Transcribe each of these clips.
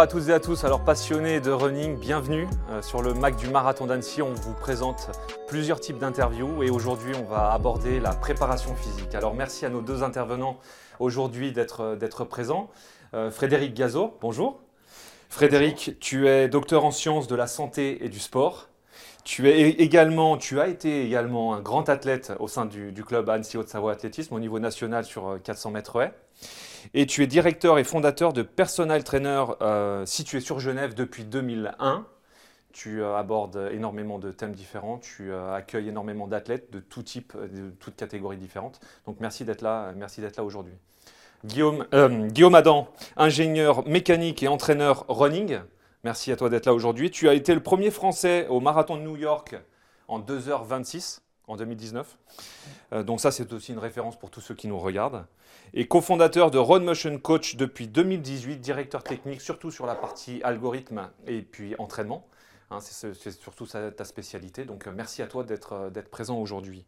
à toutes et à tous, alors passionnés de running, bienvenue euh, sur le Mac du Marathon d'Annecy. On vous présente plusieurs types d'interviews et aujourd'hui on va aborder la préparation physique. Alors merci à nos deux intervenants aujourd'hui d'être présents. Euh, Frédéric Gazot, bonjour. Frédéric, tu es docteur en sciences de la santé et du sport. Tu, es également, tu as été également un grand athlète au sein du, club Annecy Haute-Savoie Athlétisme au niveau national sur 400 euh, mètres haies. Et tu es directeur et fondateur de Personal Trainer euh, situé sur Genève depuis 2001. Tu euh, abordes énormément de thèmes différents, tu euh, accueilles énormément d'athlètes de tout type, de toutes catégories différentes. Donc merci d'être là, merci d'être là aujourd'hui. Guillaume, Guillaume Adam, ingénieur mécanique et entraîneur running. Merci à toi d'être là aujourd'hui. Tu as été le premier Français au marathon de New York en 2h26 en 2019. donc ça, c'est aussi une référence pour tous ceux qui nous regardent et cofondateur de Run Motion Coach depuis 2018, directeur technique surtout sur la partie algorithme et puis entraînement. Hein, c'est surtout ta spécialité. Donc euh, merci à toi euh, d'être présent aujourd'hui.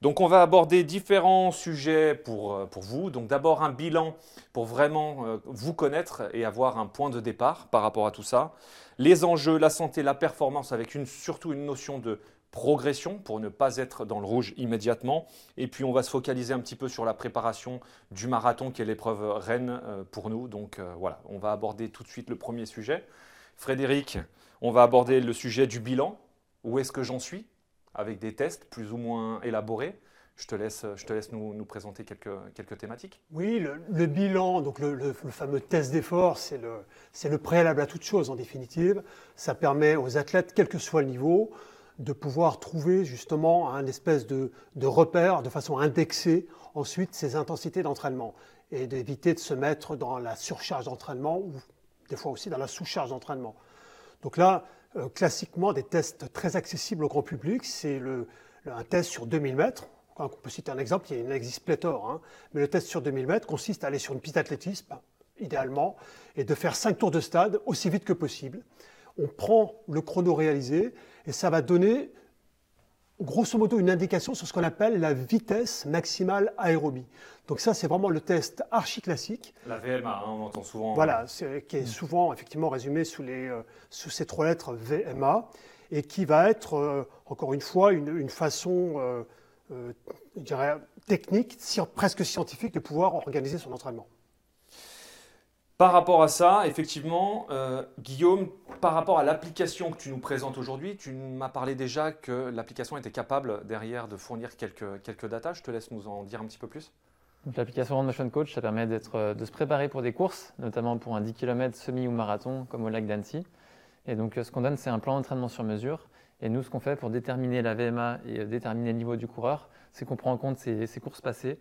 Donc on va aborder différents sujets pour, euh, pour vous. Donc d'abord un bilan pour vraiment vous connaître et avoir un point de départ par rapport à tout ça. Les enjeux, la santé, la performance avec une, surtout une notion de progression pour ne pas être dans le rouge immédiatement. Et puis on va se focaliser un petit peu sur la préparation du marathon qui est l'épreuve reine euh, pour nous. Donc euh, voilà, on va aborder tout de suite le premier sujet. Frédéric, on va aborder le sujet du bilan. Où est-ce que j'en suis Avec des tests plus ou moins élaborés? Je te laisse, je te laisse nous, nous présenter quelques, quelques, thématiques. Oui, le, bilan, donc le, le, fameux test d'effort, c'est le, le préalable à toute chose en définitive. Ça permet aux athlètes, quel que soit le niveau, de pouvoir trouver justement un espèce de, repère de façon à indexer ensuite ces intensités d'entraînement et d'éviter de se mettre dans la surcharge d'entraînement ou des fois aussi dans la sous-charge d'entraînement. Donc là, euh, classiquement, des tests très accessibles au grand public, c'est un test sur 2000 mètres. On peut citer un exemple, il existe pléthore, hein. mais le test sur 2000 mètres consiste à aller sur une piste d'athlétisme, idéalement, et de faire 5 tours de stade aussi vite que possible. On prend le chrono réalisé et ça va donner grosso modo une indication sur ce qu'on appelle la vitesse maximale aérobie. Donc ça, c'est vraiment le test archi classique. La VMA, hein, on entend souvent. Voilà, qui est souvent effectivement résumé sous, les, euh, sous ces trois lettres VMA, et qui va être, euh, encore une fois, une, façon, euh, je dirais, technique, presque scientifique, de pouvoir organiser son entraînement. Par rapport à ça, effectivement, euh, Guillaume, par rapport à l'application que tu nous présentes aujourd'hui, tu m'as parlé déjà que l'application était capable derrière de fournir quelques, quelques. Je te laisse nous en dire un petit peu plus. L'application Motion Coach, ça permet euh, de se préparer pour des courses, notamment pour un 10 km semi ou marathon comme au lac d'Annecy. Et donc euh, ce qu'on donne, c'est un plan d'entraînement sur mesure. Et nous, ce qu'on fait pour déterminer la VMA et déterminer le niveau du coureur, c'est qu'on prend en compte ces courses passées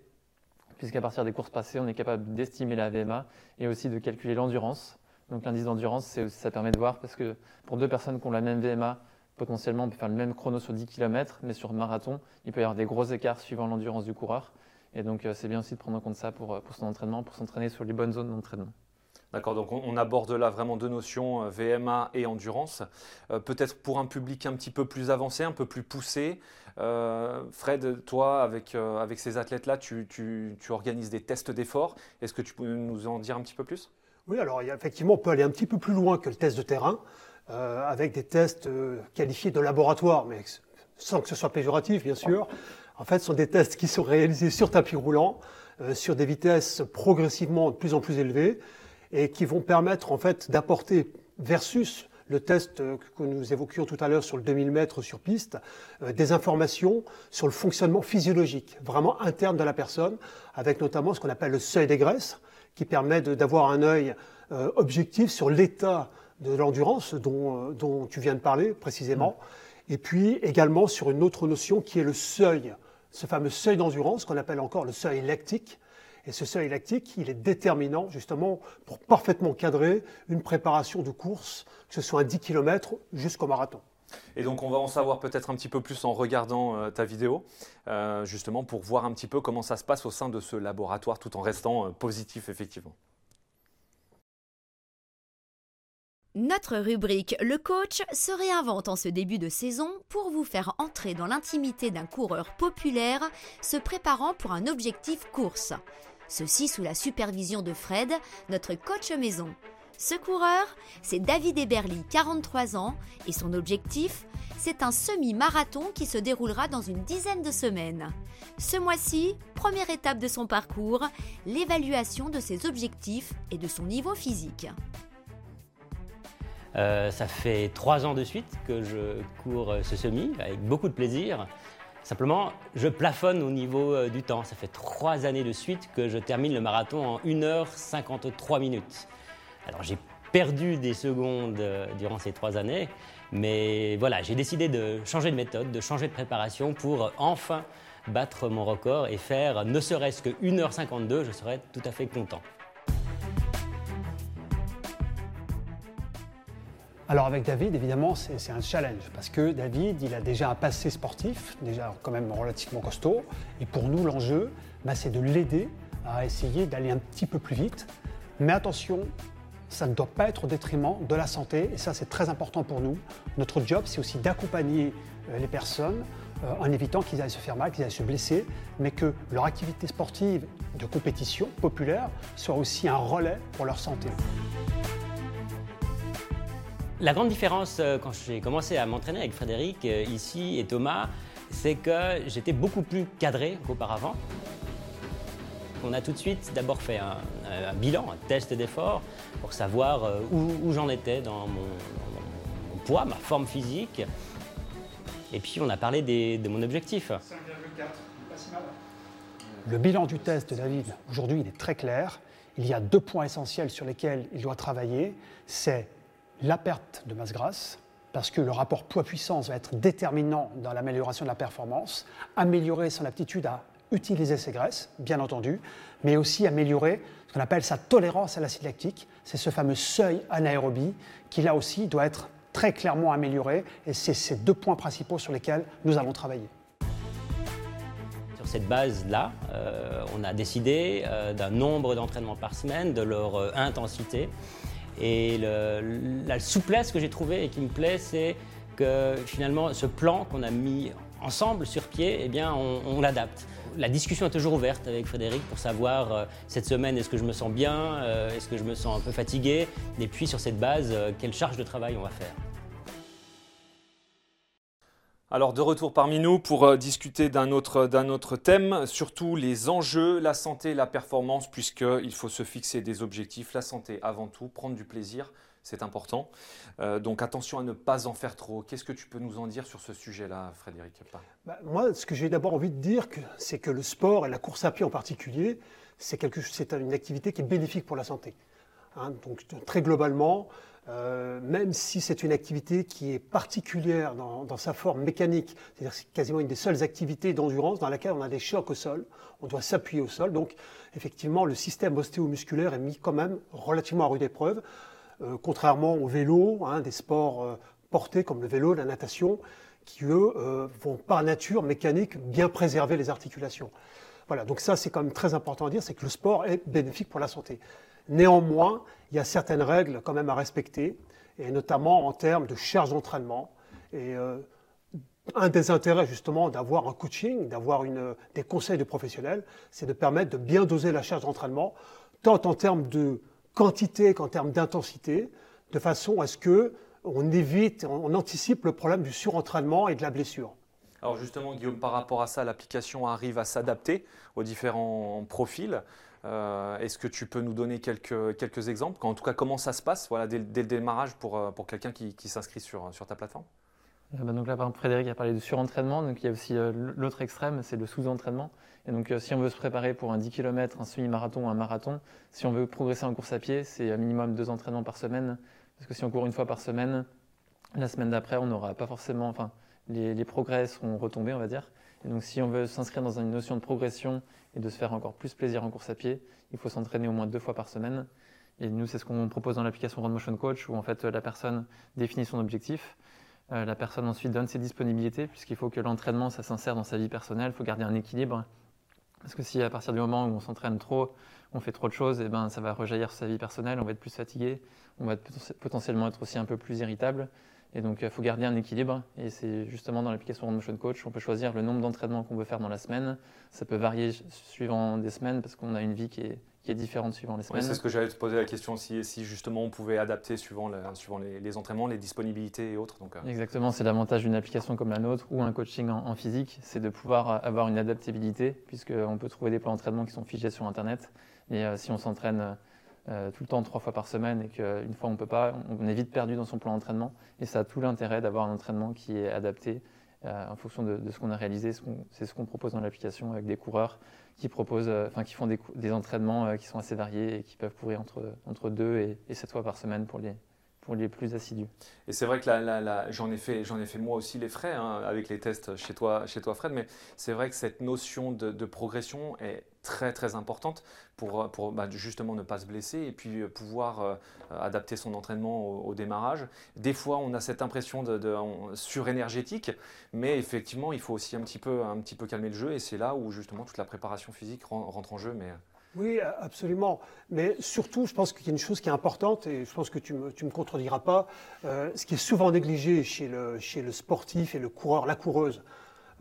puisqu'à partir des courses passées, on est capable d'estimer la VMA et aussi de calculer l'endurance. Donc l'indice d'endurance, ça permet de voir, parce que pour deux personnes qui ont la même VMA, potentiellement on peut faire le même chrono sur 10 km, mais sur marathon, il peut y avoir des gros écarts suivant l'endurance du coureur. Et donc euh, c'est bien aussi de prendre en compte ça pour, euh, pour son entraînement, pour s'entraîner sur les bonnes zones d'entraînement. D'accord, donc on, aborde là vraiment deux notions, euh, VMA et endurance. Euh, peut-être pour un public un petit peu plus avancé, un peu plus poussé. Euh, Fred, toi, avec, avec ces athlètes-là, tu, organises des tests d'effort. Est-ce que tu peux nous en dire un petit peu plus? Oui, alors effectivement, on peut aller un petit peu plus loin que le test de terrain, avec des tests qualifiés de laboratoire, mais sans que ce soit péjoratif, bien sûr. En fait, ce sont des tests qui sont réalisés sur tapis roulant, sur des vitesses progressivement de plus en plus élevées et qui vont permettre en fait d'apporter versus le test que nous évoquions tout à l'heure sur le 2000 mètres sur piste, euh, des informations sur le fonctionnement physiologique, vraiment interne de la personne, avec notamment ce qu'on appelle le seuil des graisses, qui permet d'avoir un œil euh, objectif sur l'état de l'endurance dont, euh, dont, tu viens de parler précisément, mmh. et puis également sur une autre notion qui est le seuil, ce fameux seuil d'endurance qu'on appelle encore le seuil lactique, et ce seuil lactique, il est déterminant justement pour parfaitement cadrer une préparation de course, que ce soit un 10 km jusqu'au marathon. Et donc on va en savoir peut-être un petit peu plus en regardant euh, ta vidéo, euh, justement pour voir un petit peu comment ça se passe au sein de ce laboratoire tout en restant euh, positif effectivement. Notre rubrique Le coach se réinvente en ce début de saison pour vous faire entrer dans l'intimité d'un coureur populaire se préparant pour un objectif course. Ceci sous la supervision de Fred, notre coach maison. Ce coureur, c'est David Eberly, 43 ans, et son objectif, c'est un semi-marathon qui se déroulera dans une dizaine de semaines. Ce mois-ci, première étape de son parcours, l'évaluation de ses objectifs et de son niveau physique. Euh, ça fait trois ans de suite que je cours ce semi avec beaucoup de plaisir. Simplement, je plafonne au niveau euh, du temps. Ça fait trois années de suite que je termine le marathon en 1h53 minutes. Alors j'ai perdu des secondes euh, durant ces trois années, mais voilà, j'ai décidé de changer de méthode, de changer de préparation pour enfin battre mon record et faire ne serait-ce que 1h52, je serais tout à fait content. Alors avec David, évidemment, c'est un challenge parce que David, il a déjà un passé sportif, déjà quand même relativement costaud. Et pour nous, l'enjeu, bah, c'est de l'aider à essayer d'aller un petit peu plus vite. Mais attention, ça ne doit pas être au détriment de la santé et ça, c'est très important pour nous. Notre job, c'est aussi d'accompagner euh, les personnes euh, en évitant qu'ils aillent se faire mal, qu'ils aillent se blesser, mais que leur activité sportive de compétition populaire soit aussi un relais pour leur santé. La grande différence euh, quand j'ai commencé à m'entraîner avec Frédéric euh, ici et Thomas, c'est que j'étais beaucoup plus cadré qu'auparavant. On a tout de suite d'abord fait un, bilan, un test d'effort pour savoir euh, où, j'en étais dans mon, poids, ma forme physique. Et puis on a parlé de mon objectif. 5,4, pas si mal. Le bilan du test de David, aujourd'hui, il est très clair. Il y a deux points essentiels sur lesquels il doit travailler. La perte de masse grasse, parce que le rapport poids-puissance va être déterminant dans l'amélioration de la performance, améliorer son aptitude à utiliser ses graisses, bien entendu, mais aussi améliorer ce qu'on appelle sa tolérance à l'acide lactique. C'est ce fameux seuil anaérobie qui, là aussi, doit être très clairement amélioré, et c'est ces deux points principaux sur lesquels nous allons travailler. Sur cette base-là, euh, on a décidé euh, d'un nombre d'entraînements par semaine, de leur euh, intensité, et la souplesse que j'ai trouvée et qui me plaît, c'est que finalement, ce plan qu'on a mis ensemble sur pied, eh bien, on, l'adapte. La discussion est toujours ouverte avec Frédéric pour savoir euh, cette semaine est-ce que je me sens bien, euh, est-ce que je me sens un peu fatigué, et puis sur cette base, euh, quelle charge de travail on va faire? Alors de retour parmi nous pour euh, discuter d'un autre, thème, surtout les enjeux, la santé, la performance, puisqu'il faut se fixer des objectifs, la santé avant tout, prendre du plaisir, c'est important. Euh, donc attention à ne pas en faire trop. Qu'est-ce que tu peux nous en dire sur ce sujet-là, Frédéric bah, Moi, ce que j'ai d'abord envie de dire, c'est que le sport et la course à pied en particulier, c'est une activité qui est bénéfique pour la santé. Hein. donc très globalement, euh, même si c'est une activité qui est particulière dans, sa forme mécanique, c'est-à-dire c'est quasiment une des seules activités d'endurance dans laquelle on a des chocs au sol, on doit s'appuyer au sol. Donc effectivement, le système ostéomusculaire est mis quand même relativement à rude épreuve, euh, contrairement au vélo, hein, des sports euh, portés comme le vélo, la natation, qui eux vont par nature mécanique bien préserver les articulations. Voilà, donc ça c'est quand même très important à dire, c'est que le sport est bénéfique pour la santé. Néanmoins, il y a certaines règles quand même à respecter, et notamment en termes de charge d'entraînement. Et euh, un des intérêts justement d'avoir un coaching, d'avoir des conseils de professionnels, c'est de permettre de bien doser la charge d'entraînement, tant en termes de quantité qu'en termes d'intensité, de façon à ce que on évite, on anticipe le problème du surentraînement et de la blessure. Alors justement, Guillaume, par rapport à ça, l'application arrive à s'adapter aux différents profils. Euh, est-ce que tu peux nous donner quelques, quelques exemples? En tout cas, comment ça se passe voilà, dès, le démarrage pour, euh, pour quelqu'un qui, s'inscrit sur, sur ta plateforme? Euh, bah, donc là, Frédéric a parlé de surentraînement, donc il y a aussi l'autre extrême, c'est le sous-entraînement. Et donc, si on veut se préparer pour un 10 km, un semi-marathon un marathon, si on veut progresser en course à pied, c'est un minimum deux entraînements par semaine. Parce que si on court une fois par semaine, la semaine d'après, on n'aura pas forcément, enfin, les, les, progrès seront retombés, on va dire. Et donc, si on veut s'inscrire dans une notion de progression et de se faire encore plus plaisir en course à pied, il faut s'entraîner au moins deux fois par semaine. Et nous, c'est ce qu'on propose dans l'application Run Motion Coach, où en fait la personne définit son objectif. Euh, la personne ensuite donne ses disponibilités, puisqu'il faut que l'entraînement, ça s'insère dans sa vie personnelle. Il faut garder un équilibre. Parce que si à partir du moment où on s'entraîne trop, on fait trop de choses, et eh ben, ça va rejaillir sur sa vie personnelle, on va être plus fatigué, on va potentiellement être aussi un peu plus irritable. Et donc, il faut garder un équilibre. Et c'est justement dans l'application Motion Coach, on peut choisir le nombre d'entraînements qu'on veut faire dans la semaine. Ça peut varier suivant des semaines parce qu'on a une vie qui est, qui est différente suivant les semaines. c'est ce que j'allais te poser la question si, si justement on pouvait adapter suivant, suivant les, entraînements, les disponibilités et autres. Donc, euh. Exactement, c'est l'avantage d'une application comme la nôtre ou un coaching en, physique, c'est de pouvoir avoir une adaptabilité puisqu'on peut trouver des plans d'entraînement qui sont figés sur Internet. Et euh, si on s'entraîne euh, tout le temps trois fois par semaine et qu'une fois on ne peut pas, on est vite perdu dans son plan d'entraînement. Et ça a tout l'intérêt d'avoir un entraînement qui est adapté euh, en fonction de, ce qu'on a réalisé. C'est ce qu'on propose dans l'application avec des coureurs qui, proposent, euh, enfin, qui font des, entraînements qui sont assez variés et qui peuvent courir entre, entre deux et, et sept fois par semaine pour les, pour les plus assidus. Et c'est vrai que j'en ai, fait, ai fait moi aussi les frais hein, avec les tests chez toi, chez toi Fred, mais c'est vrai que cette notion de, progression est très très importante pour, pour bah, justement ne pas se blesser et puis euh, pouvoir euh, adapter son entraînement au, démarrage. Des fois, on a cette impression de, de surénergétique, mais effectivement, il faut aussi un petit peu, un petit peu calmer le jeu et c'est là où justement toute la préparation physique rentre en jeu. Mais, oui, absolument. Mais surtout, je pense qu'il y a une chose qui est importante, et je pense que tu ne me, contrediras pas, euh, ce qui est souvent négligé chez le, sportif et le coureur, la coureuse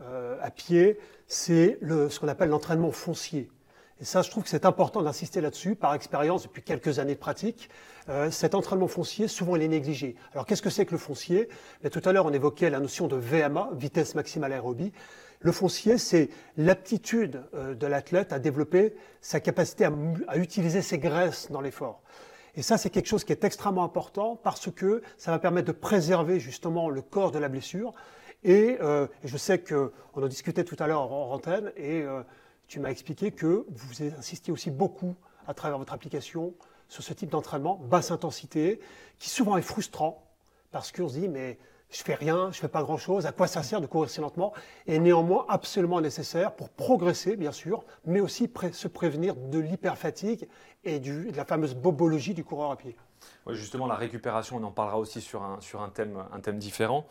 euh, à pied, c'est ce qu'on appelle l'entraînement foncier. Et ça, je trouve que c'est important d'insister là-dessus, par expérience, depuis quelques années de pratique. Euh, cet entraînement foncier, souvent, il est négligé. Alors, qu'est-ce que c'est que le foncier? Tout à l'heure, on évoquait la notion de VMA, vitesse maximale aérobie. Le foncier, c'est l'aptitude euh, de l'athlète à développer sa capacité à, utiliser ses graisses dans l'effort. Et ça, c'est quelque chose qui est extrêmement important parce que ça va permettre de préserver justement le corps de la blessure. Et, euh, je sais qu'on en discutait tout à l'heure en antenne et euh, tu m'as expliqué que vous insistiez aussi beaucoup à travers votre application sur ce type d'entraînement, basse intensité, qui souvent est frustrant parce qu'on se dit, mais je fais rien, je fais pas grand chose, à quoi ça sert de courir si lentement Et néanmoins absolument nécessaire pour progresser, bien sûr, mais aussi se prévenir de l'hyperfatigue et de la fameuse bobologie du coureur à pied justement, la récupération, on en parlera aussi sur un, sur un, thème, un thème différent.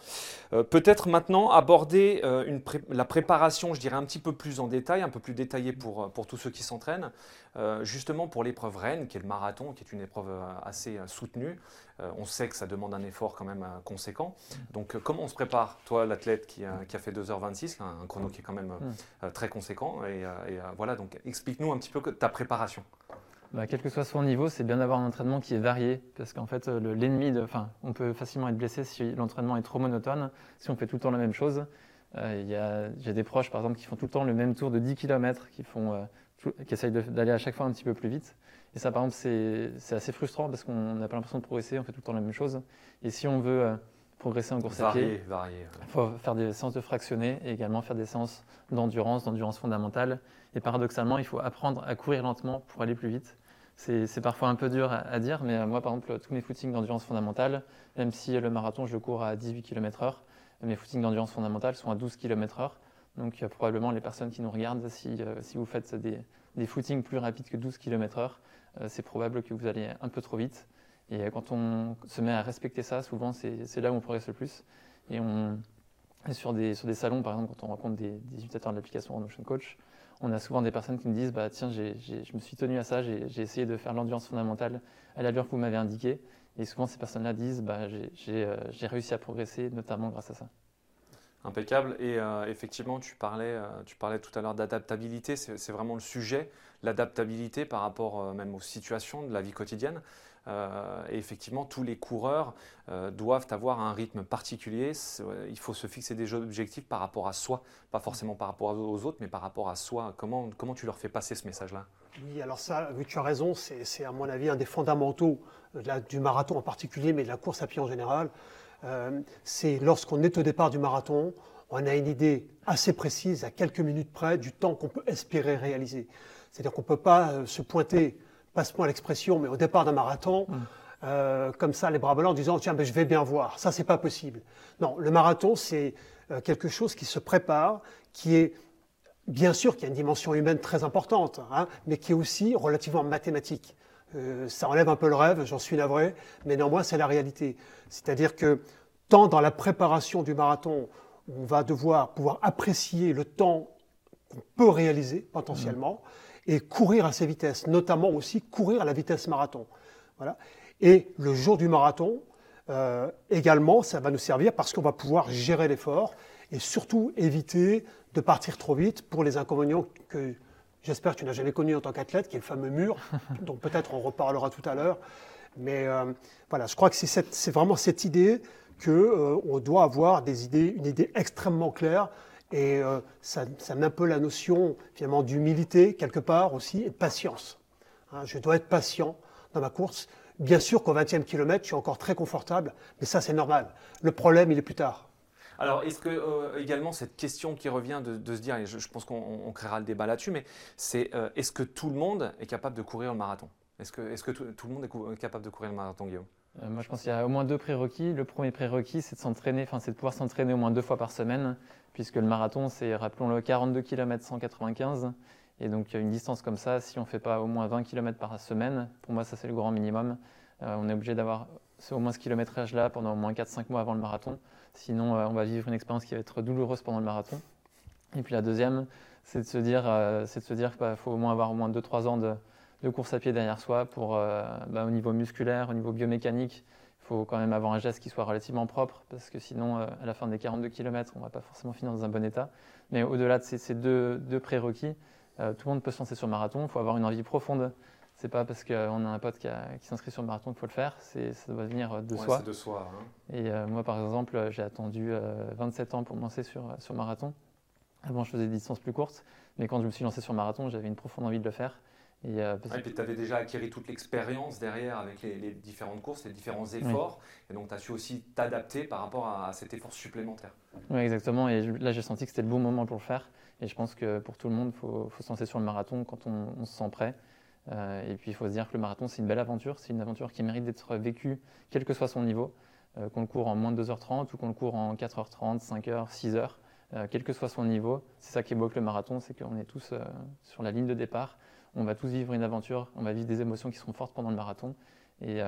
Euh, peut-être maintenant aborder euh, une la préparation, je dirais un petit peu plus en détail, un peu plus détaillé pour, pour tous ceux qui s'entraînent, euh, justement pour l'épreuve Rennes, qui est le marathon, qui est une épreuve assez soutenue. on sait que ça demande un effort quand même conséquent. Donc comment on se prépare Toi, l'athlète qui, qui, a fait 2h26, un, chrono qui est quand même mm. très conséquent. Et, et voilà, donc explique-nous un petit peu ta préparation. Bah, quel que soit son niveau, c'est bien d'avoir un entraînement qui est varié, parce qu'en fait, l'ennemi, enfin, on peut facilement être blessé si l'entraînement est trop monotone, si on fait tout le temps la même chose. Euh, J'ai des proches, par exemple, qui font tout le temps le même tour de 10 km, qui, font, euh, qui essayent d'aller à chaque fois un petit peu plus vite. Et ça, par exemple, c'est assez frustrant parce qu'on n'a pas l'impression de progresser, on fait tout le temps la même chose. Et si on veut euh, progresser en course à pied, il faut faire des séances de fractionnés et également faire des séances d'endurance, d'endurance fondamentale. Et paradoxalement, il faut apprendre à courir lentement pour aller plus vite. C'est parfois un peu dur à, dire, mais euh, moi, par exemple, tous mes footings d'endurance fondamentale, même si le marathon, je cours à 18 km/h, mes footings d'endurance fondamentale sont à 12 km/h. Donc, euh, probablement, les personnes qui nous regardent, si, euh, si vous faites des, des, footings plus rapides que 12 km/h, c'est probable que vous allez un peu trop vite. Et quand on se met à respecter ça, souvent, c'est là où on progresse le plus. Et sur, des, salons, par exemple, quand on rencontre des, utilisateurs de l'application Notion Coach, on a souvent des personnes qui me disent bah, Tiens, je me suis tenu à ça, j'ai essayé de faire l'endurance fondamentale à l'allure que vous m'avez indiqué. Et souvent, ces personnes-là disent bah, euh, J'ai réussi à progresser, notamment grâce à ça. Impeccable. Et euh, effectivement, tu parlais, euh, tu parlais tout à l'heure d'adaptabilité. C'est vraiment le sujet, l'adaptabilité par rapport même aux situations de la vie quotidienne. Euh, et effectivement, tous les coureurs euh, doivent avoir un rythme particulier. Il faut se fixer des objectifs par rapport à soi, pas forcément par rapport aux autres, mais par rapport à soi. Comment, comment tu leur fais passer ce message-là? Oui, alors ça, tu as raison, c'est à mon avis un des fondamentaux du marathon en particulier, mais de la course à pied en général. Euh, c'est lorsqu'on est au départ du marathon, on a une idée assez précise, à quelques minutes près, du temps qu'on peut espérer réaliser. C'est-à-dire qu'on ne peut pas se pointer passe-moi l'expression, mais au départ d'un marathon, mm. euh, comme ça, les bras ballants, en disant tiens, ben, je vais bien voir. Ça, c'est pas possible. Non, le marathon, c'est euh, quelque chose qui se prépare, qui est bien sûr qui a une dimension humaine très importante, hein, mais qui est aussi relativement mathématique. Euh, ça enlève un peu le rêve, j'en suis navré, mais néanmoins, c'est la réalité. C'est-à-dire que tant dans la préparation du marathon, on va devoir pouvoir apprécier le temps qu'on peut réaliser potentiellement. Mm et courir à ces vitesses, notamment aussi courir à la vitesse marathon. Voilà. Et le jour du marathon, euh, également, ça va nous servir parce qu'on va pouvoir gérer l'effort et surtout éviter de partir trop vite pour les inconvénients que j'espère que tu n'as jamais connus en tant qu'athlète, qui est le fameux mur, dont peut-être on reparlera tout à l'heure. Mais euh, voilà, je crois que c'est vraiment cette idée qu'on euh, doit avoir des idées, une idée extrêmement claire et ça, ça, met un peu la notion finalement d'humilité quelque part aussi et de patience. Hein, je dois être patient dans ma course. Bien sûr qu'au 20e kilomètre, je suis encore très confortable, mais ça c'est normal. Le problème, il est plus tard. Alors, est-ce que euh, également cette question qui revient de, se dire, et je, pense qu'on créera le débat là-dessus, mais c'est euh, est-ce que tout le monde est capable de courir le marathon? Est-ce que, est -ce que tout, le monde est capable de courir le marathon, Guillaume? Euh, Moi, je pense qu'il y a au moins deux prérequis. Le premier prérequis, c'est de s'entraîner, enfin, c'est de pouvoir s'entraîner au moins deux fois par semaine, puisque le marathon, c'est, rappelons-le, 42 km 195. Et donc, une distance comme ça, si on ne fait pas au moins 20 km par semaine, pour moi, ça c'est le grand minimum. On est obligé d'avoir au moins ce kilométrage-là pendant au moins 4-5 mois avant le marathon. Sinon, euh, on va vivre une expérience qui va être douloureuse pendant le marathon. Et puis la deuxième, c'est de se dire, euh, c'est qu'il faut au moins avoir au moins 2-3 ans de, course à pied derrière soi pour, bah, au niveau musculaire, au niveau biomécanique, il faut quand même avoir un geste qui soit relativement propre parce que sinon, à la fin des 42 km, on ne va pas forcément finir dans un bon état. Mais au-delà de ces, deux, deux prérequis, tout le monde peut se lancer sur marathon. Il faut avoir une envie profonde c'est pas parce qu'on a un pote qui, s'inscrit sur le marathon qu'il faut le faire, ça doit venir de soi. de soi. Hein. Et euh, moi, par exemple, j'ai attendu 27 euh, ans pour me lancer sur, sur marathon. Avant, je faisais des distances plus courtes, mais quand je me suis lancé sur marathon, j'avais une profonde envie de le faire. Et, euh, ah, puis tu avais déjà acquis toute l'expérience derrière avec les, différentes courses, les différents efforts, et donc tu as su aussi t'adapter par rapport à, cet effort supplémentaire. Oui, exactement, et là j'ai senti que c'était le bon moment pour le faire, et je pense que pour tout le monde, il faut, se lancer sur le marathon quand on se sent prêt. Euh, et puis il faut se dire que le marathon, c'est une belle aventure, c'est une aventure qui mérite d'être vécue, quel que soit son niveau, euh, qu'on le court en moins de 2h30 ou qu'on le court en 4h30, 5h, 6h, quel que soit son niveau. C'est ça qui évoque le marathon, c'est qu'on est tous euh, sur la ligne de départ, on va tous vivre une aventure, on va vivre des émotions qui seront fortes pendant le marathon. Et,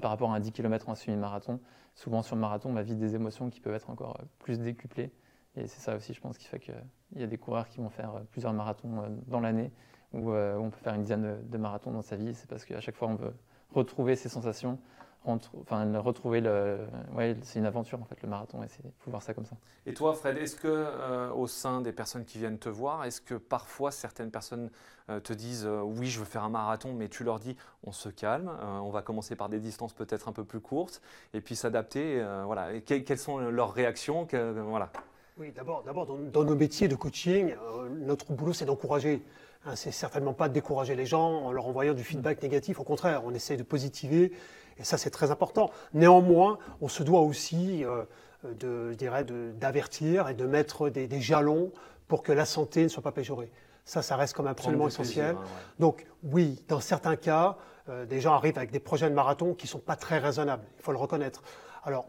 par rapport à un 10 km un semi-marathon, souvent sur le marathon, on va vivre des émotions qui peuvent être encore plus décuplées. Et c'est ça aussi, je pense, qui fait qu'il y a des coureurs qui vont faire plusieurs marathons dans l'année euh, où, on peut faire une dizaine de, marathons dans sa vie. C'est parce qu'à chaque fois, on veut retrouver ses sensations, enfin, retrouver le. Ouais, c'est une aventure en fait, le marathon, et il faut voir ça comme ça. Et toi, Fred, est-ce que euh, au sein des personnes qui viennent te voir, est-ce que parfois certaines personnes euh, te disent oui, je veux faire un marathon, mais tu leur dis on se calme, on va commencer par des distances peut-être un peu plus courtes, et puis s'adapter. voilà. Et quelles sont leurs réactions voilà. Oui, d'abord, d'abord dans, dans, nos métiers de coaching, notre boulot, c'est d'encourager. Hein, c'est certainement pas de décourager les gens en leur envoyant du feedback négatif. Au contraire, on essaie de positiver et ça c'est très important. Néanmoins, on se doit aussi, euh, de, je dirais, d'avertir et de mettre des, jalons pour que la santé ne soit pas péjorée. Ça, ça reste comme absolument essentiel. Hein, Donc oui, dans certains cas, euh, des gens arrivent avec des projets de marathon qui ne sont pas très raisonnables. Il faut le reconnaître. Alors,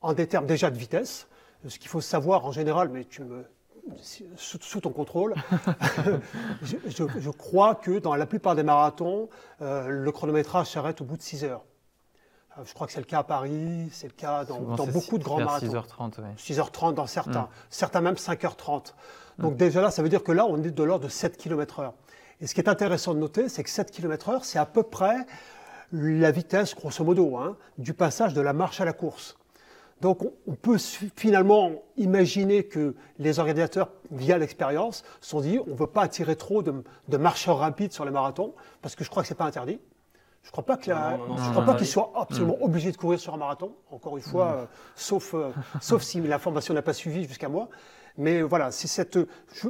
en des termes déjà de vitesse, ce qu'il faut savoir en général, mais tu me sous, ton contrôle. je, crois que dans la plupart des marathons, euh, le chronométrage s'arrête au bout de 6 heures. Euh, je crois que c'est le cas à Paris, c'est le cas dans, beaucoup de grands marathons. 6h30, oui. 6h30 dans certains, mm. certains même 5h30. Donc mm. déjà là, ça veut dire que là, on est de l'ordre de 7 km/h. Et ce qui est intéressant de noter, c'est que 7 km/h, c'est à peu près la vitesse, grosso modo, hein, du passage de la marche à la course. Donc on peut finalement imaginer que les organisateurs, via l'expérience, se sont dit on ne veut pas attirer trop de, marcheurs rapides sur les marathons, parce que je crois que ce n'est pas interdit. Je ne crois pas qu'ils soient absolument mm. obligés de courir sur un marathon, encore une fois, mm. euh, sauf, euh, sauf si l'information n'a pas suivi jusqu'à moi. Mais voilà, c'est cette,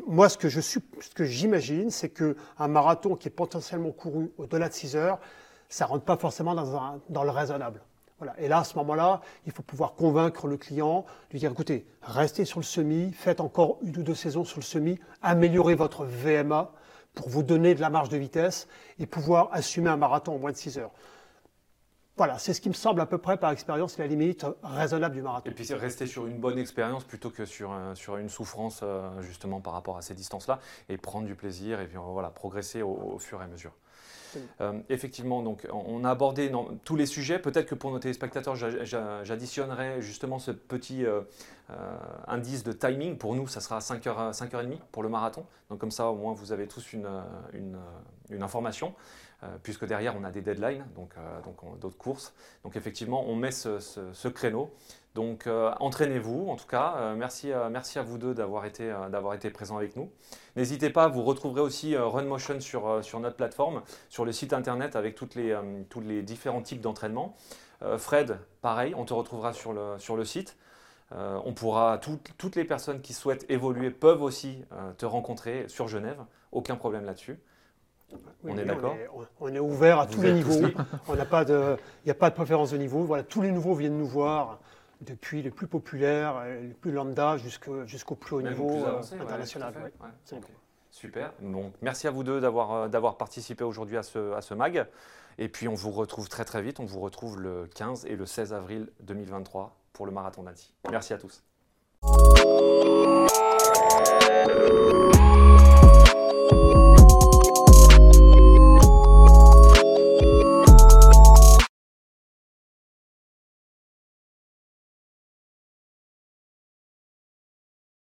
moi ce que je ce que j'imagine, c'est qu'un marathon qui est potentiellement couru au-delà de 6 heures, ça ne rentre pas forcément dans, dans le raisonnable. Et là, à ce moment-là, il faut pouvoir convaincre le client, lui dire, écoutez, restez sur le semi, faites encore une ou deux saisons sur le semi, améliorez votre VMA pour vous donner de la marge de vitesse et pouvoir assumer un marathon en moins de 6 heures. Voilà, c'est ce qui me semble à peu près par expérience la limite raisonnable du marathon. Et puis c'est rester sur une bonne expérience plutôt que sur, sur une souffrance euh, justement par rapport à ces distances-là et prendre du plaisir et puis voilà, progresser au fur et à mesure. Euh, effectivement, donc, on a abordé tous les sujets. Peut-être que pour nos téléspectateurs, j'additionnerai justement ce petit euh, euh, indice de timing. Pour nous, ça sera 5h, 5h30 pour le marathon. Donc comme ça, au moins, vous avez tous une, information, puisque derrière on a des deadlines, donc, donc d'autres courses. Donc effectivement, on met ce, créneau. Donc entraînez-vous, en tout cas. merci, merci à vous deux d'avoir été, d'avoir été présents avec nous. N'hésitez pas, vous retrouverez aussi RunMotion sur, sur notre plateforme, sur le site internet avec toutes les, tous les différents types d'entraînement. Fred, pareil, on te retrouvera sur le, sur le site. Euh, on pourra, toutes les personnes qui souhaitent évoluer peuvent aussi euh, te rencontrer sur Genève. Aucun problème là-dessus. on est d'accord on, est ouvert à tous les niveaux. Il n'y a pas de préférence de niveau. Voilà, tous les nouveaux viennent nous voir, depuis les plus populaires, euh, les plus lambda, jusqu'au plus haut niveau euh, international. Super. Merci à vous deux d'avoir euh, participé aujourd'hui à ce, MAG. Et puis, on vous retrouve très très vite. On vous retrouve le 15 et le 16 avril 2023 pour le Marathon d'Annecy. Merci à tous.